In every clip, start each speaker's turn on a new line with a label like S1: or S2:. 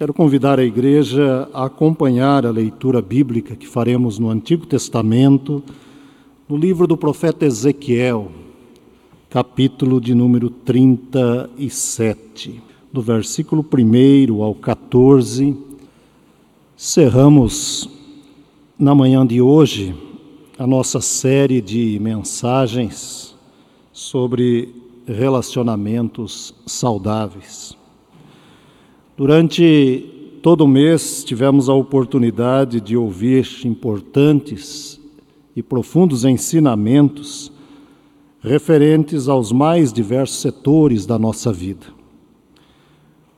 S1: Quero convidar a igreja a acompanhar a leitura bíblica que faremos no Antigo Testamento, no livro do profeta Ezequiel, capítulo de número 37, do versículo 1 ao 14. Cerramos na manhã de hoje a nossa série de mensagens sobre relacionamentos saudáveis. Durante todo o mês tivemos a oportunidade de ouvir importantes e profundos ensinamentos referentes aos mais diversos setores da nossa vida.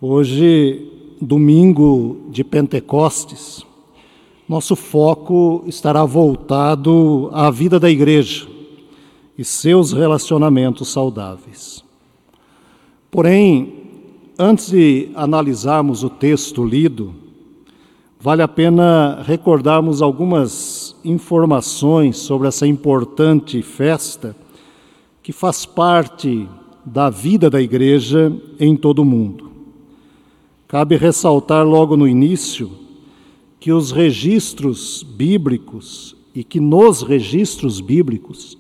S1: Hoje, domingo de Pentecostes, nosso foco estará voltado à vida da igreja e seus relacionamentos saudáveis. Porém, Antes de analisarmos o texto lido, vale a pena recordarmos algumas informações sobre essa importante festa que faz parte da vida da igreja em todo o mundo. Cabe ressaltar logo no início que os registros bíblicos e que nos registros bíblicos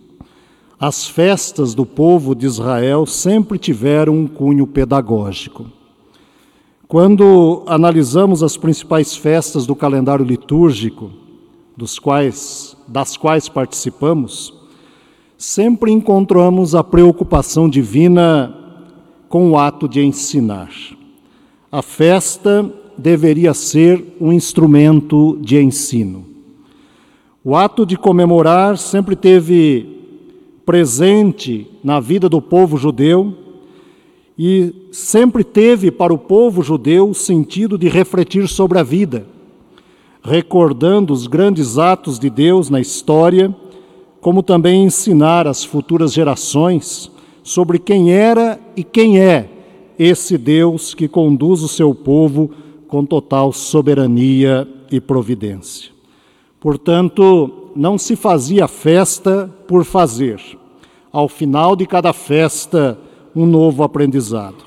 S1: as festas do povo de Israel sempre tiveram um cunho pedagógico. Quando analisamos as principais festas do calendário litúrgico, dos quais, das quais participamos, sempre encontramos a preocupação divina com o ato de ensinar. A festa deveria ser um instrumento de ensino. O ato de comemorar sempre teve presente na vida do povo judeu e sempre teve para o povo judeu o sentido de refletir sobre a vida, recordando os grandes atos de Deus na história, como também ensinar às futuras gerações sobre quem era e quem é esse Deus que conduz o seu povo com total soberania e providência. Portanto, não se fazia festa por fazer. Ao final de cada festa, um novo aprendizado.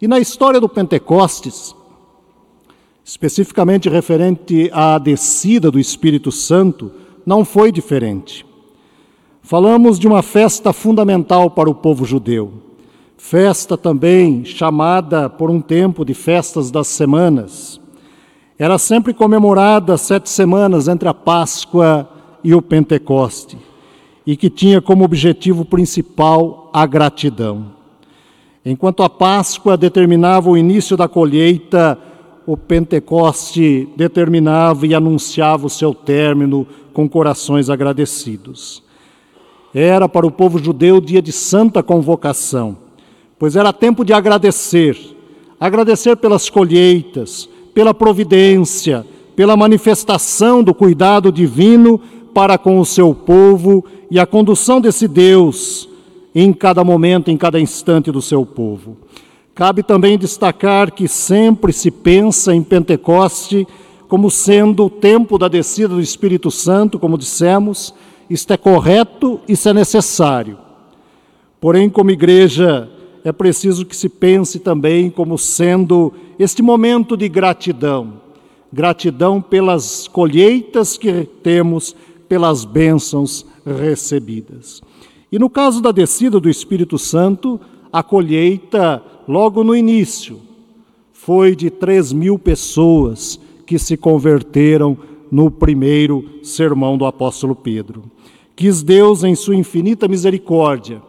S1: E na história do Pentecostes, especificamente referente à descida do Espírito Santo, não foi diferente. Falamos de uma festa fundamental para o povo judeu, festa também chamada por um tempo de festas das semanas era sempre comemorada sete semanas entre a Páscoa e o Pentecoste, e que tinha como objetivo principal a gratidão. Enquanto a Páscoa determinava o início da colheita, o Pentecoste determinava e anunciava o seu término com corações agradecidos. Era para o povo judeu dia de santa convocação, pois era tempo de agradecer, agradecer pelas colheitas, pela providência, pela manifestação do cuidado divino para com o seu povo e a condução desse Deus em cada momento, em cada instante do seu povo. Cabe também destacar que sempre se pensa em Pentecoste como sendo o tempo da descida do Espírito Santo, como dissemos, isto é correto, isso é necessário. Porém, como igreja, é preciso que se pense também como sendo este momento de gratidão. Gratidão pelas colheitas que temos, pelas bênçãos recebidas. E no caso da descida do Espírito Santo, a colheita, logo no início, foi de 3 mil pessoas que se converteram no primeiro sermão do apóstolo Pedro. Quis Deus, em sua infinita misericórdia,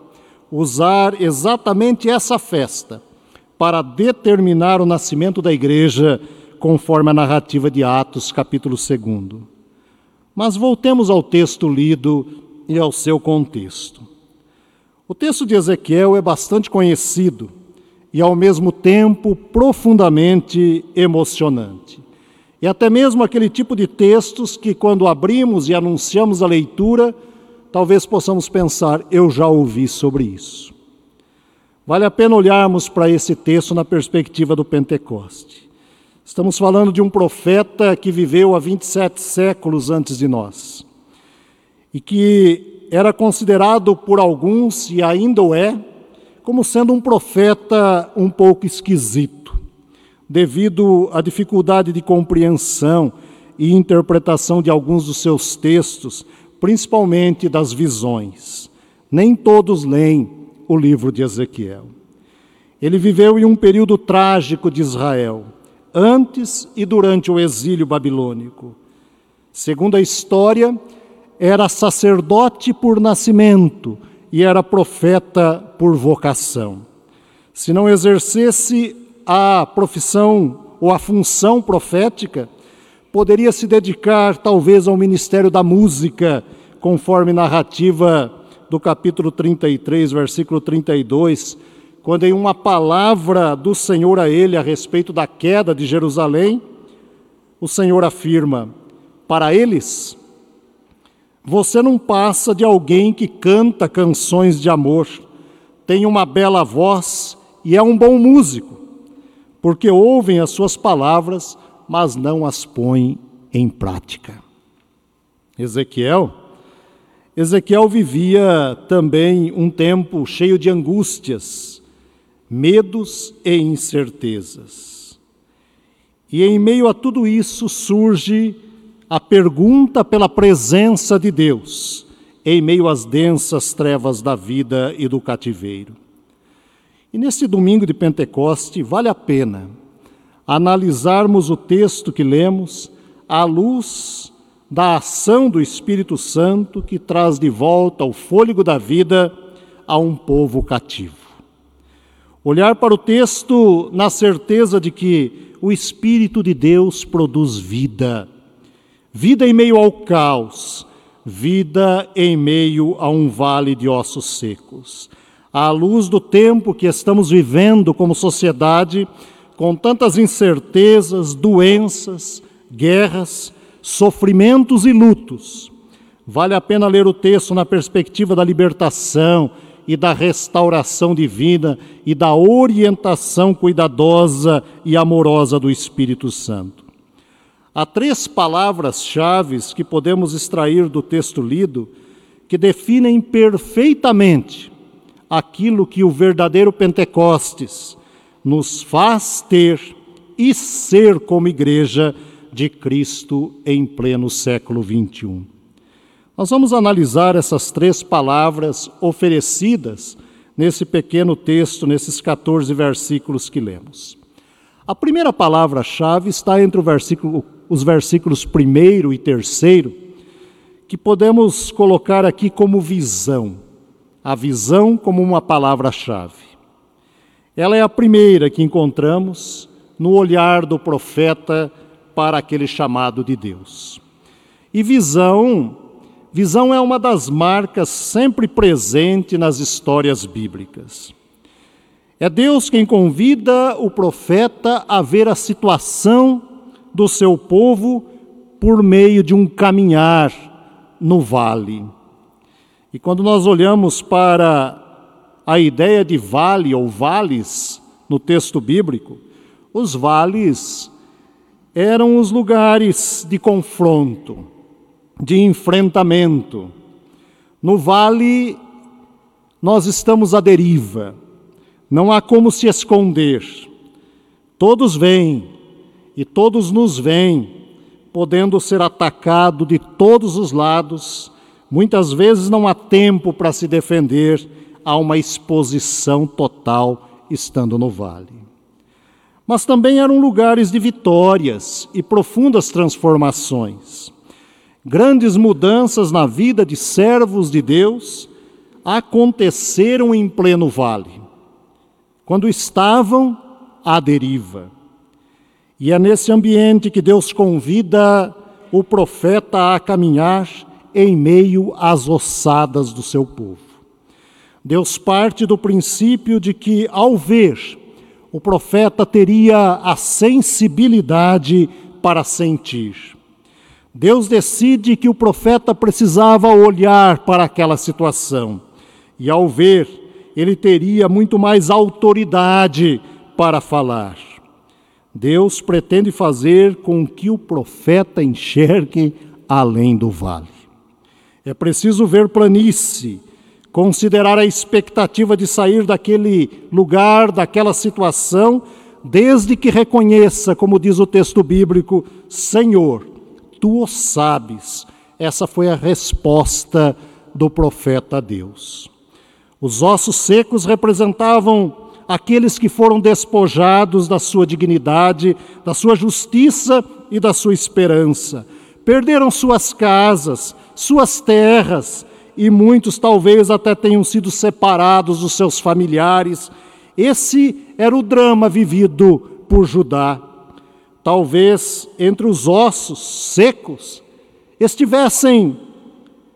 S1: usar exatamente essa festa para determinar o nascimento da igreja, conforme a narrativa de Atos, capítulo 2. Mas voltemos ao texto lido e ao seu contexto. O texto de Ezequiel é bastante conhecido e, ao mesmo tempo, profundamente emocionante. E até mesmo aquele tipo de textos que, quando abrimos e anunciamos a leitura, talvez possamos pensar: eu já ouvi sobre isso. Vale a pena olharmos para esse texto na perspectiva do Pentecoste. Estamos falando de um profeta que viveu há 27 séculos antes de nós e que era considerado por alguns, e ainda o é, como sendo um profeta um pouco esquisito. devido à dificuldade de compreensão e interpretação de alguns dos seus textos, principalmente das visões. Nem todos leem o livro de Ezequiel. Ele viveu em um período trágico de Israel, antes e durante o exílio babilônico. Segundo a história, era sacerdote por nascimento e era profeta por vocação. Se não exercesse a profissão ou a função profética, poderia se dedicar talvez ao ministério da música, conforme narrativa do capítulo 33, versículo 32, quando em uma palavra do Senhor a ele a respeito da queda de Jerusalém, o Senhor afirma: para eles, você não passa de alguém que canta canções de amor, tem uma bela voz e é um bom músico, porque ouvem as suas palavras, mas não as põem em prática. Ezequiel, Ezequiel vivia também um tempo cheio de angústias, medos e incertezas. E em meio a tudo isso surge a pergunta pela presença de Deus em meio às densas trevas da vida e do cativeiro. E nesse domingo de Pentecoste, vale a pena analisarmos o texto que lemos à luz da ação do Espírito Santo que traz de volta o fôlego da vida a um povo cativo. Olhar para o texto na certeza de que o Espírito de Deus produz vida, vida em meio ao caos, vida em meio a um vale de ossos secos. À luz do tempo que estamos vivendo como sociedade, com tantas incertezas, doenças, guerras, sofrimentos e lutos, vale a pena ler o texto na perspectiva da libertação, e da restauração divina e da orientação cuidadosa e amorosa do Espírito Santo. Há três palavras-chave que podemos extrair do texto lido que definem perfeitamente aquilo que o verdadeiro Pentecostes nos faz ter e ser como igreja de Cristo em pleno século 21. Nós vamos analisar essas três palavras oferecidas nesse pequeno texto, nesses 14 versículos que lemos. A primeira palavra-chave está entre versículo, os versículos primeiro e terceiro, que podemos colocar aqui como visão. A visão como uma palavra-chave. Ela é a primeira que encontramos no olhar do profeta para aquele chamado de Deus. E visão Visão é uma das marcas sempre presente nas histórias bíblicas. É Deus quem convida o profeta a ver a situação do seu povo por meio de um caminhar no vale. E quando nós olhamos para a ideia de vale ou vales no texto bíblico, os vales eram os lugares de confronto de enfrentamento. No vale, nós estamos à deriva, não há como se esconder. Todos vêm e todos nos veem, podendo ser atacado de todos os lados. Muitas vezes não há tempo para se defender, há uma exposição total estando no vale. Mas também eram lugares de vitórias e profundas transformações. Grandes mudanças na vida de servos de Deus aconteceram em pleno vale, quando estavam à deriva. E é nesse ambiente que Deus convida o profeta a caminhar em meio às ossadas do seu povo. Deus parte do princípio de que, ao ver, o profeta teria a sensibilidade para sentir. Deus decide que o profeta precisava olhar para aquela situação. E ao ver, ele teria muito mais autoridade para falar. Deus pretende fazer com que o profeta enxergue além do vale. É preciso ver planície, considerar a expectativa de sair daquele lugar, daquela situação, desde que reconheça, como diz o texto bíblico, Senhor, tu o sabes. Essa foi a resposta do profeta a Deus. Os ossos secos representavam aqueles que foram despojados da sua dignidade, da sua justiça e da sua esperança. Perderam suas casas, suas terras, e muitos talvez até tenham sido separados dos seus familiares. Esse era o drama vivido por Judá. Talvez entre os ossos secos estivessem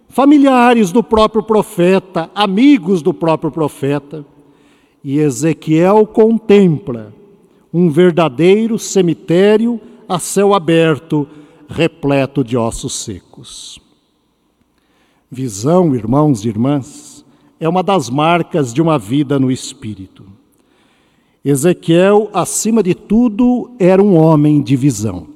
S1: familiares do próprio profeta, amigos do próprio profeta. E Ezequiel contempla um verdadeiro cemitério a céu aberto, repleto de ossos secos. Visão, irmãos e irmãs, é uma das marcas de uma vida no espírito. Ezequiel, acima de tudo, era um homem de visão.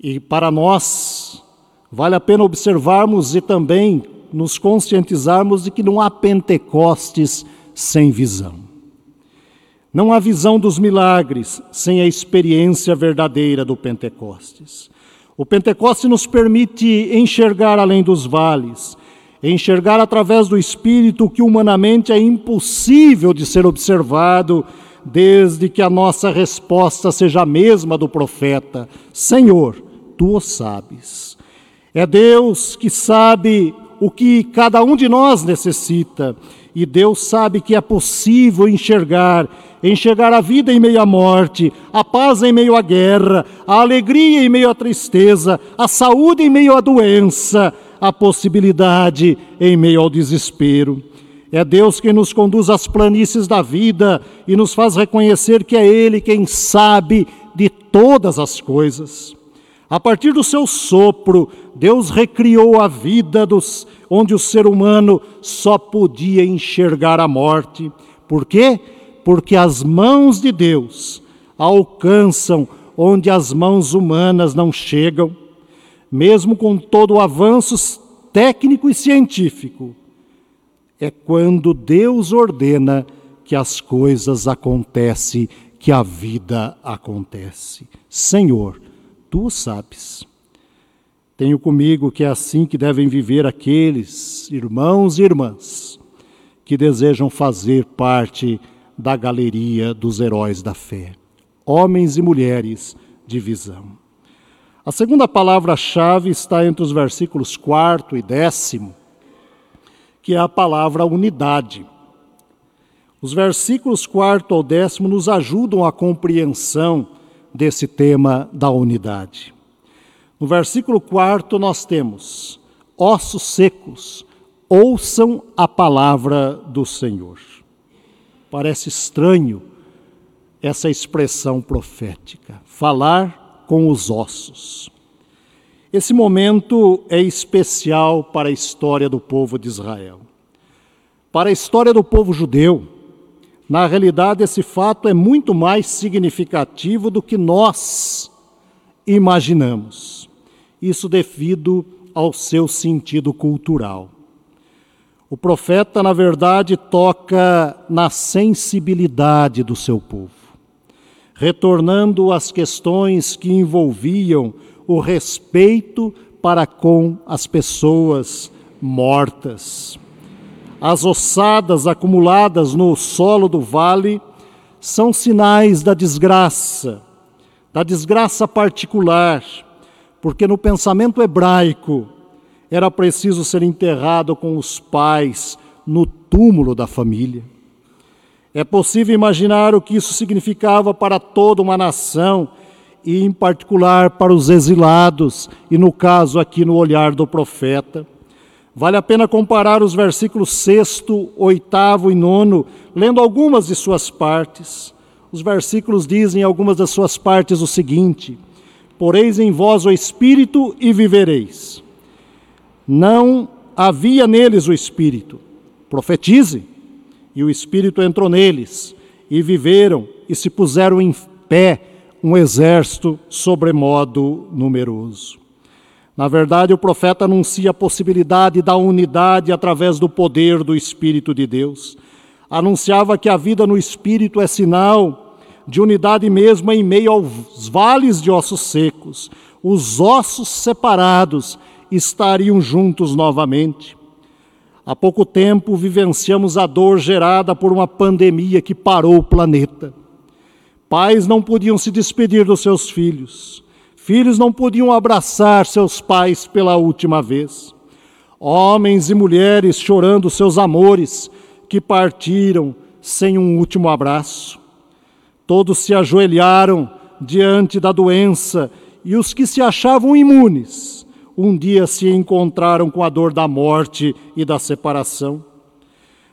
S1: E para nós, vale a pena observarmos e também nos conscientizarmos de que não há Pentecostes sem visão. Não há visão dos milagres sem a experiência verdadeira do Pentecostes. O Pentecostes nos permite enxergar além dos vales, enxergar através do Espírito que humanamente é impossível de ser observado, desde que a nossa resposta seja a mesma do profeta: Senhor, tu o sabes. É Deus que sabe o que cada um de nós necessita. E Deus sabe que é possível enxergar, enxergar a vida em meio à morte, a paz em meio à guerra, a alegria em meio à tristeza, a saúde em meio à doença, a possibilidade em meio ao desespero. É Deus quem nos conduz às planícies da vida e nos faz reconhecer que é Ele quem sabe de todas as coisas. A partir do seu sopro, Deus recriou a vida dos, onde o ser humano só podia enxergar a morte. Por quê? Porque as mãos de Deus alcançam onde as mãos humanas não chegam, mesmo com todo o avanço técnico e científico. É quando Deus ordena que as coisas acontecem, que a vida acontece. Senhor, tu sabes. Tenho comigo que é assim que devem viver aqueles irmãos e irmãs que desejam fazer parte da galeria dos heróis da fé, homens e mulheres de visão. A segunda palavra-chave está entre os versículos 4 e décimo, que é a palavra unidade. Os versículos 4 ao décimo nos ajudam a compreensão desse tema da unidade. No versículo 4 nós temos: ossos secos, ouçam a palavra do Senhor. Parece estranho essa expressão profética, falar com os ossos. Esse momento é especial para a história do povo de Israel. Para a história do povo judeu, na realidade, esse fato é muito mais significativo do que nós imaginamos. Isso devido ao seu sentido cultural. O profeta, na verdade, toca na sensibilidade do seu povo, retornando às questões que envolviam o respeito para com as pessoas mortas. As ossadas acumuladas no solo do vale são sinais da desgraça, da desgraça particular, porque no pensamento hebraico era preciso ser enterrado com os pais no túmulo da família. É possível imaginar o que isso significava para toda uma nação e, em particular, para os exilados, e no caso aqui no olhar do profeta. Vale a pena comparar os versículos 6, 8 e 9, lendo algumas de suas partes. Os versículos dizem em algumas das suas partes o seguinte: Poreis em vós o Espírito e vivereis. Não havia neles o Espírito. Profetize. E o Espírito entrou neles, e viveram, e se puseram em pé um exército sobremodo numeroso. Na verdade, o profeta anuncia a possibilidade da unidade através do poder do Espírito de Deus. anunciava que a vida no espírito é sinal de unidade mesmo em meio aos vales de ossos secos. Os ossos separados estariam juntos novamente. Há pouco tempo vivenciamos a dor gerada por uma pandemia que parou o planeta. Pais não podiam se despedir dos seus filhos. Filhos não podiam abraçar seus pais pela última vez. Homens e mulheres chorando seus amores que partiram sem um último abraço. Todos se ajoelharam diante da doença e os que se achavam imunes um dia se encontraram com a dor da morte e da separação.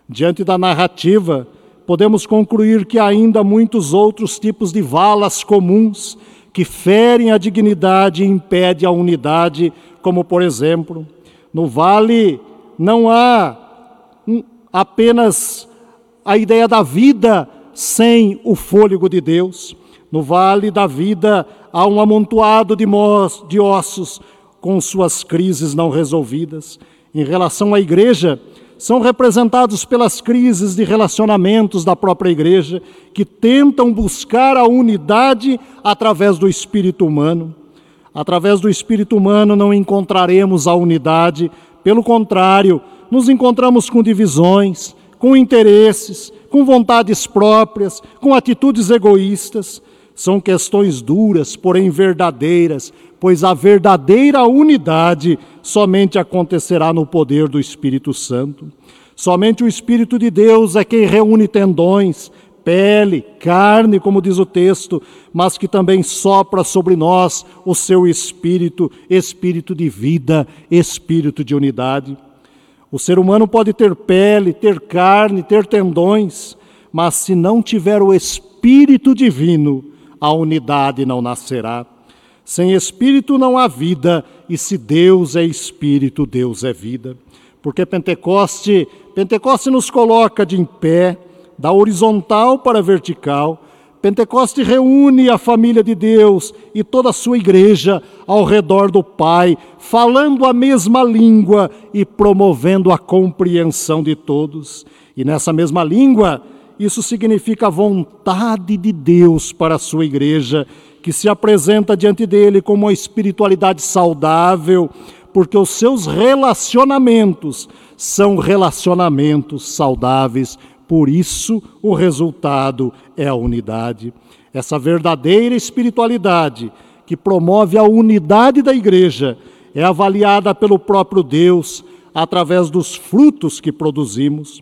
S1: Diante da narrativa, podemos concluir que ainda muitos outros tipos de valas comuns que ferem a dignidade e impedem a unidade, como por exemplo, no vale não há apenas a ideia da vida sem o fôlego de Deus. No vale da vida há um amontoado de, de ossos com suas crises não resolvidas. Em relação à igreja, são representados pelas crises de relacionamentos da própria igreja, que tentam buscar a unidade através do espírito humano. Através do espírito humano não encontraremos a unidade, pelo contrário, nos encontramos com divisões, com interesses, com vontades próprias, com atitudes egoístas. São questões duras, porém verdadeiras, pois a verdadeira unidade somente acontecerá no poder do Espírito Santo. Somente o Espírito de Deus é quem reúne tendões, pele, carne, como diz o texto, mas que também sopra sobre nós o seu espírito, espírito de vida, espírito de unidade. O ser humano pode ter pele, ter carne, ter tendões, mas se não tiver o espírito divino, a unidade não nascerá. Sem espírito não há vida, e se Deus é espírito, Deus é vida. Porque Pentecoste, Pentecoste nos coloca de em pé, da horizontal para a vertical. Pentecoste reúne a família de Deus e toda a sua igreja ao redor do Pai, falando a mesma língua e promovendo a compreensão de todos. E nessa mesma língua, isso significa a vontade de Deus para a sua igreja que se apresenta diante dele como uma espiritualidade saudável, porque os seus relacionamentos são relacionamentos saudáveis, por isso o resultado é a unidade. Essa verdadeira espiritualidade que promove a unidade da igreja é avaliada pelo próprio Deus através dos frutos que produzimos.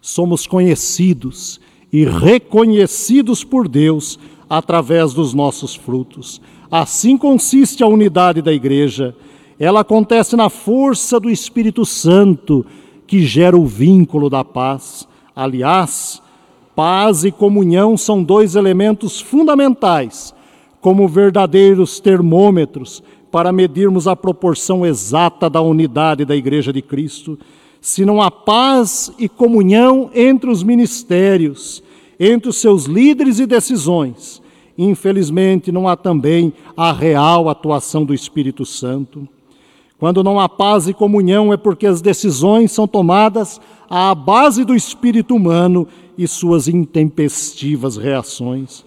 S1: Somos conhecidos e reconhecidos por Deus através dos nossos frutos. Assim consiste a unidade da igreja. Ela acontece na força do Espírito Santo, que gera o vínculo da paz. Aliás, paz e comunhão são dois elementos fundamentais, como verdadeiros termômetros para medirmos a proporção exata da unidade da Igreja de Cristo. Se não há paz e comunhão entre os ministérios, entre os seus líderes e decisões, infelizmente não há também a real atuação do Espírito Santo. Quando não há paz e comunhão é porque as decisões são tomadas à base do espírito humano e suas intempestivas reações.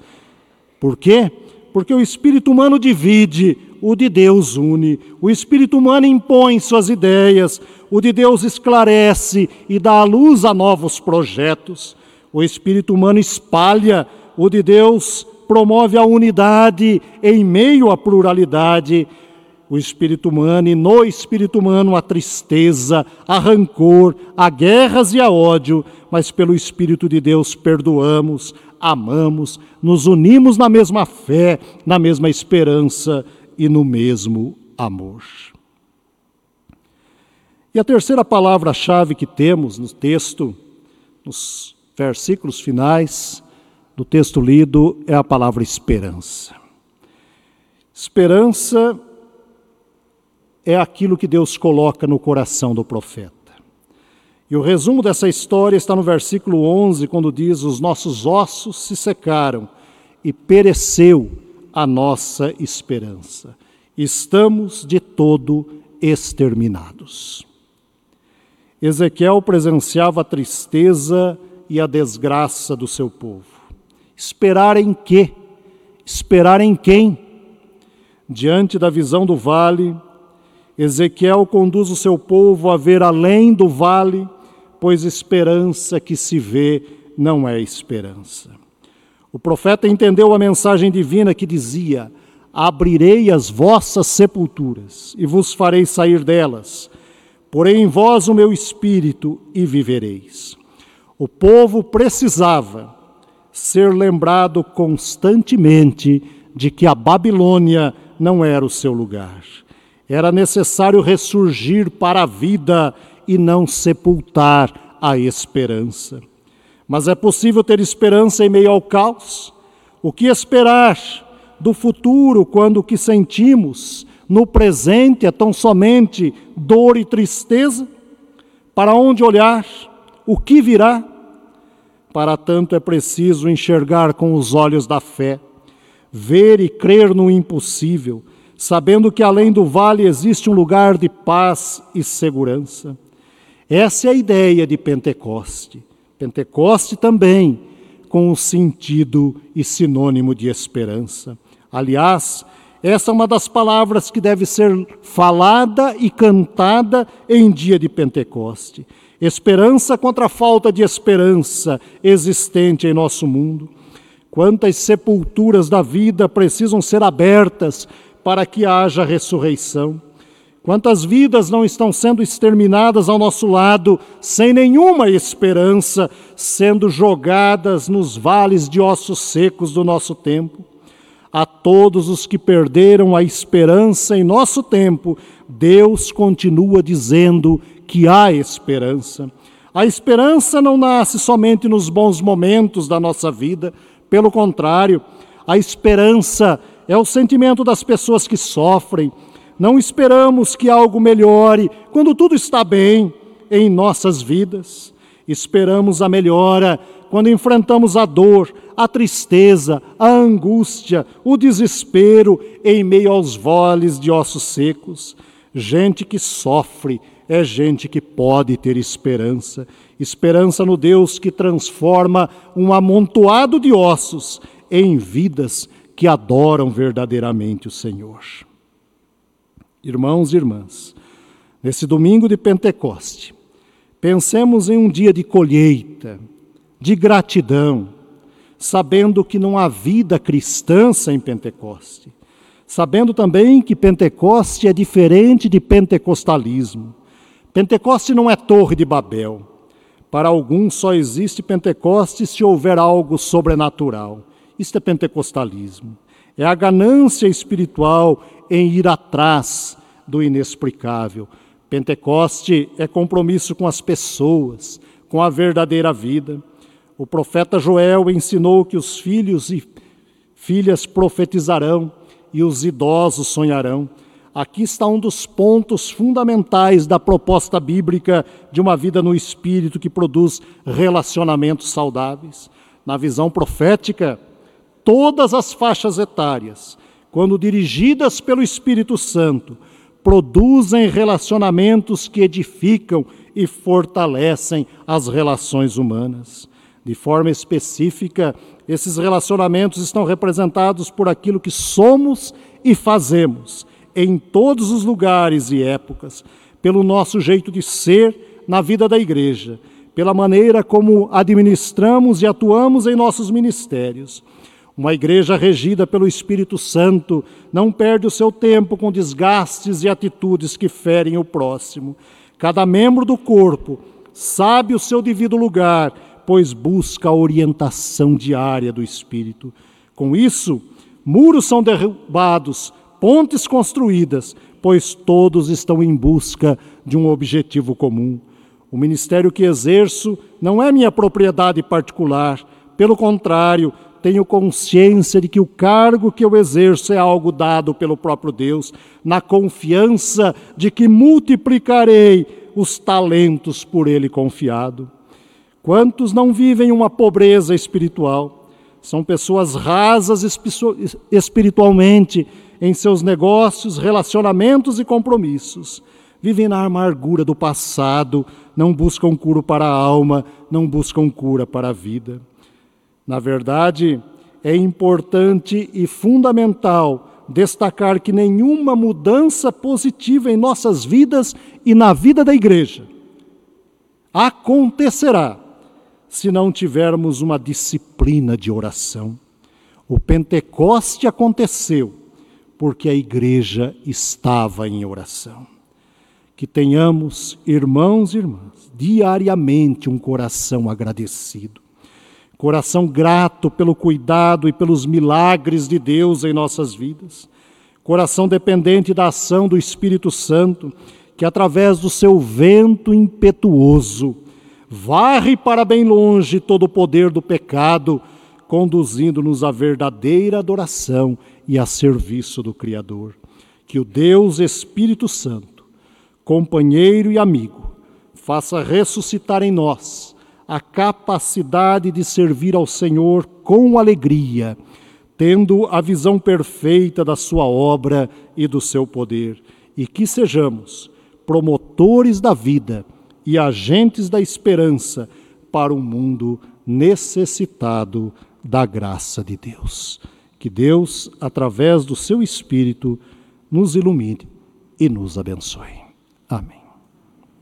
S1: Por quê? Porque o espírito humano divide, o de Deus une. O espírito humano impõe suas ideias, o de Deus esclarece e dá à luz a novos projetos. O espírito humano espalha, o de Deus promove a unidade em meio à pluralidade. O espírito humano, e no espírito humano, a tristeza, a rancor, a guerras e a ódio, mas pelo Espírito de Deus perdoamos, amamos, nos unimos na mesma fé, na mesma esperança e no mesmo amor. E a terceira palavra-chave que temos no texto, nos versículos finais do texto lido é a palavra esperança. Esperança é aquilo que Deus coloca no coração do profeta. E o resumo dessa história está no versículo 11, quando diz: Os nossos ossos se secaram e pereceu a nossa esperança. Estamos de todo exterminados. Ezequiel presenciava a tristeza e a desgraça do seu povo. Esperar em quê? Esperar em quem? Diante da visão do vale, Ezequiel conduz o seu povo a ver além do vale, pois esperança que se vê não é esperança. O profeta entendeu a mensagem divina que dizia: Abrirei as vossas sepulturas e vos farei sair delas, porém em vós o meu espírito e vivereis. O povo precisava ser lembrado constantemente de que a Babilônia não era o seu lugar. Era necessário ressurgir para a vida e não sepultar a esperança. Mas é possível ter esperança em meio ao caos? O que esperar do futuro quando o que sentimos no presente é tão somente dor e tristeza? Para onde olhar? O que virá? Para tanto é preciso enxergar com os olhos da fé, ver e crer no impossível, sabendo que além do vale existe um lugar de paz e segurança. Essa é a ideia de Pentecoste. Pentecoste também com o sentido e sinônimo de esperança. Aliás, essa é uma das palavras que deve ser falada e cantada em dia de Pentecoste. Esperança contra a falta de esperança existente em nosso mundo. Quantas sepulturas da vida precisam ser abertas para que haja ressurreição? Quantas vidas não estão sendo exterminadas ao nosso lado, sem nenhuma esperança, sendo jogadas nos vales de ossos secos do nosso tempo? A todos os que perderam a esperança em nosso tempo, Deus continua dizendo que há esperança. A esperança não nasce somente nos bons momentos da nossa vida, pelo contrário, a esperança é o sentimento das pessoas que sofrem, não esperamos que algo melhore quando tudo está bem em nossas vidas. Esperamos a melhora quando enfrentamos a dor, a tristeza, a angústia, o desespero em meio aos vales de ossos secos. Gente que sofre é gente que pode ter esperança. Esperança no Deus que transforma um amontoado de ossos em vidas que adoram verdadeiramente o Senhor irmãos e irmãs, nesse domingo de Pentecoste, pensemos em um dia de colheita, de gratidão, sabendo que não há vida cristã sem Pentecoste, sabendo também que Pentecoste é diferente de pentecostalismo. Pentecoste não é Torre de Babel. Para alguns só existe Pentecoste se houver algo sobrenatural. Isto é pentecostalismo. É a ganância espiritual em ir atrás do inexplicável. Pentecoste é compromisso com as pessoas, com a verdadeira vida. O profeta Joel ensinou que os filhos e filhas profetizarão e os idosos sonharão. Aqui está um dos pontos fundamentais da proposta bíblica de uma vida no espírito que produz relacionamentos saudáveis. Na visão profética, todas as faixas etárias, quando dirigidas pelo Espírito Santo, produzem relacionamentos que edificam e fortalecem as relações humanas. De forma específica, esses relacionamentos estão representados por aquilo que somos e fazemos em todos os lugares e épocas, pelo nosso jeito de ser na vida da igreja, pela maneira como administramos e atuamos em nossos ministérios uma igreja regida pelo Espírito Santo não perde o seu tempo com desgastes e atitudes que ferem o próximo. Cada membro do corpo sabe o seu devido lugar, pois busca a orientação diária do Espírito. Com isso, muros são derrubados, pontes construídas, pois todos estão em busca de um objetivo comum. O ministério que exerço não é minha propriedade particular, pelo contrário, tenho consciência de que o cargo que eu exerço é algo dado pelo próprio Deus, na confiança de que multiplicarei os talentos por Ele confiado. Quantos não vivem uma pobreza espiritual? São pessoas rasas espiritualmente em seus negócios, relacionamentos e compromissos. vivem na amargura do passado, não buscam cura para a alma, não buscam cura para a vida. Na verdade, é importante e fundamental destacar que nenhuma mudança positiva em nossas vidas e na vida da igreja acontecerá se não tivermos uma disciplina de oração. O Pentecoste aconteceu porque a igreja estava em oração. Que tenhamos, irmãos e irmãs, diariamente um coração agradecido, coração grato pelo cuidado e pelos milagres de Deus em nossas vidas, coração dependente da ação do Espírito Santo, que através do seu vento impetuoso varre para bem longe todo o poder do pecado, conduzindo-nos à verdadeira adoração e a serviço do Criador. Que o Deus Espírito Santo, companheiro e amigo, faça ressuscitar em nós a capacidade de servir ao Senhor com alegria, tendo a visão perfeita da Sua obra e do seu poder, e que sejamos promotores da vida e agentes da esperança para um mundo necessitado da graça de Deus. Que Deus, através do seu Espírito, nos ilumine e nos abençoe. Amém.